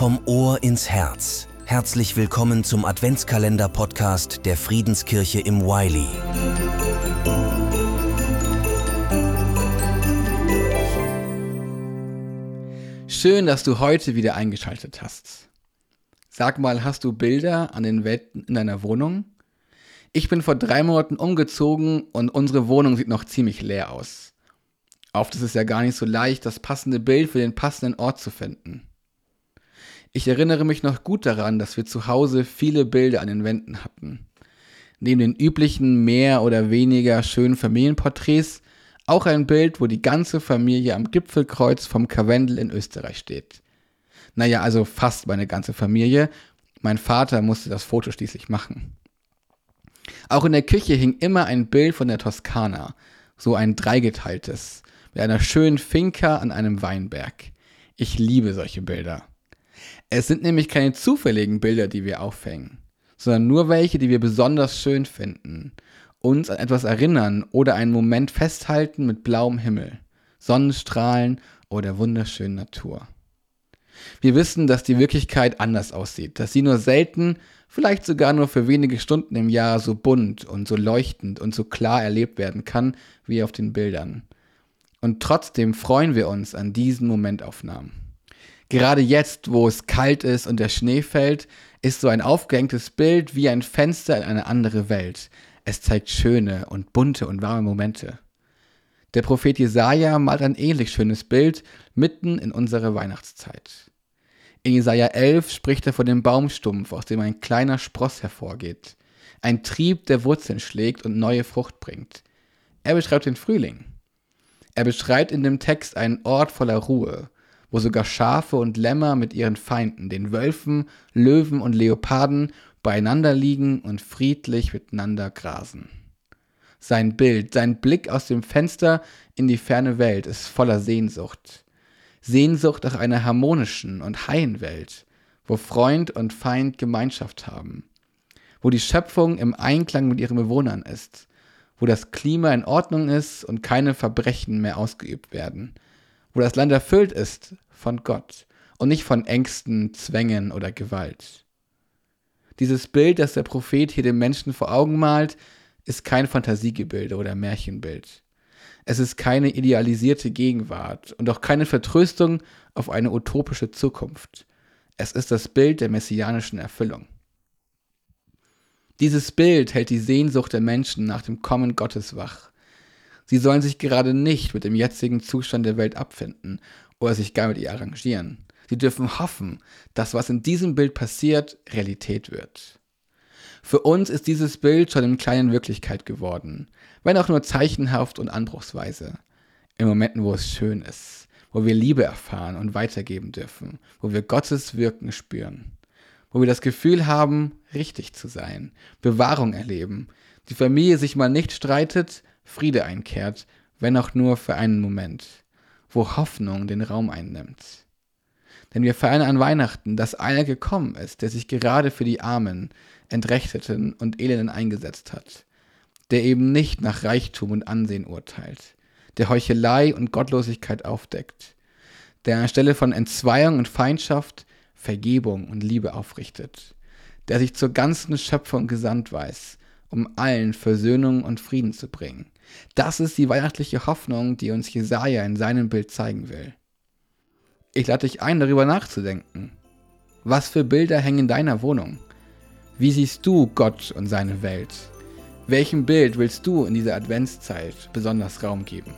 Vom Ohr ins Herz. Herzlich willkommen zum Adventskalender-Podcast der Friedenskirche im Wiley. Schön, dass du heute wieder eingeschaltet hast. Sag mal, hast du Bilder an den Wänden in deiner Wohnung? Ich bin vor drei Monaten umgezogen und unsere Wohnung sieht noch ziemlich leer aus. Oft ist es ja gar nicht so leicht, das passende Bild für den passenden Ort zu finden. Ich erinnere mich noch gut daran, dass wir zu Hause viele Bilder an den Wänden hatten. Neben den üblichen mehr oder weniger schönen Familienporträts auch ein Bild, wo die ganze Familie am Gipfelkreuz vom Karwendel in Österreich steht. Naja, also fast meine ganze Familie. Mein Vater musste das Foto schließlich machen. Auch in der Küche hing immer ein Bild von der Toskana, so ein dreigeteiltes, mit einer schönen Finca an einem Weinberg. Ich liebe solche Bilder. Es sind nämlich keine zufälligen Bilder, die wir aufhängen, sondern nur welche, die wir besonders schön finden, uns an etwas erinnern oder einen Moment festhalten mit blauem Himmel, Sonnenstrahlen oder wunderschönen Natur. Wir wissen, dass die Wirklichkeit anders aussieht, dass sie nur selten vielleicht sogar nur für wenige Stunden im Jahr so bunt und so leuchtend und so klar erlebt werden kann wie auf den Bildern. Und trotzdem freuen wir uns an diesen Momentaufnahmen. Gerade jetzt, wo es kalt ist und der Schnee fällt, ist so ein aufgehängtes Bild wie ein Fenster in eine andere Welt. Es zeigt schöne und bunte und warme Momente. Der Prophet Jesaja malt ein ähnlich schönes Bild mitten in unserer Weihnachtszeit. In Jesaja 11 spricht er von dem Baumstumpf, aus dem ein kleiner Spross hervorgeht. Ein Trieb, der Wurzeln schlägt und neue Frucht bringt. Er beschreibt den Frühling. Er beschreibt in dem Text einen Ort voller Ruhe, wo sogar Schafe und Lämmer mit ihren Feinden, den Wölfen, Löwen und Leoparden, beieinander liegen und friedlich miteinander grasen. Sein Bild, sein Blick aus dem Fenster in die ferne Welt ist voller Sehnsucht. Sehnsucht nach einer harmonischen und heilen Welt, wo Freund und Feind Gemeinschaft haben, wo die Schöpfung im Einklang mit ihren Bewohnern ist, wo das Klima in Ordnung ist und keine Verbrechen mehr ausgeübt werden, wo das Land erfüllt ist von Gott und nicht von Ängsten, Zwängen oder Gewalt. Dieses Bild, das der Prophet hier dem Menschen vor Augen malt, ist kein Fantasiegebilde oder Märchenbild. Es ist keine idealisierte Gegenwart und auch keine Vertröstung auf eine utopische Zukunft. Es ist das Bild der messianischen Erfüllung. Dieses Bild hält die Sehnsucht der Menschen nach dem Kommen Gottes wach. Sie sollen sich gerade nicht mit dem jetzigen Zustand der Welt abfinden oder sich gar mit ihr arrangieren. Sie dürfen hoffen, dass was in diesem Bild passiert, Realität wird. Für uns ist dieses Bild schon im Kleinen Wirklichkeit geworden, wenn auch nur zeichenhaft und anbruchsweise. In Momenten, wo es schön ist, wo wir Liebe erfahren und weitergeben dürfen, wo wir Gottes Wirken spüren, wo wir das Gefühl haben, richtig zu sein, Bewahrung erleben, die Familie sich mal nicht streitet, Friede einkehrt, wenn auch nur für einen Moment, wo Hoffnung den Raum einnimmt. Denn wir feiern an Weihnachten, dass einer gekommen ist, der sich gerade für die Armen, Entrechteten und Elenden eingesetzt hat, der eben nicht nach Reichtum und Ansehen urteilt, der Heuchelei und Gottlosigkeit aufdeckt, der anstelle von Entzweiung und Feindschaft Vergebung und Liebe aufrichtet, der sich zur ganzen Schöpfung gesandt weiß, um allen Versöhnung und Frieden zu bringen. Das ist die weihnachtliche Hoffnung, die uns Jesaja in seinem Bild zeigen will. Ich lade dich ein, darüber nachzudenken. Was für Bilder hängen in deiner Wohnung? Wie siehst du Gott und seine Welt? Welchem Bild willst du in dieser Adventszeit besonders Raum geben?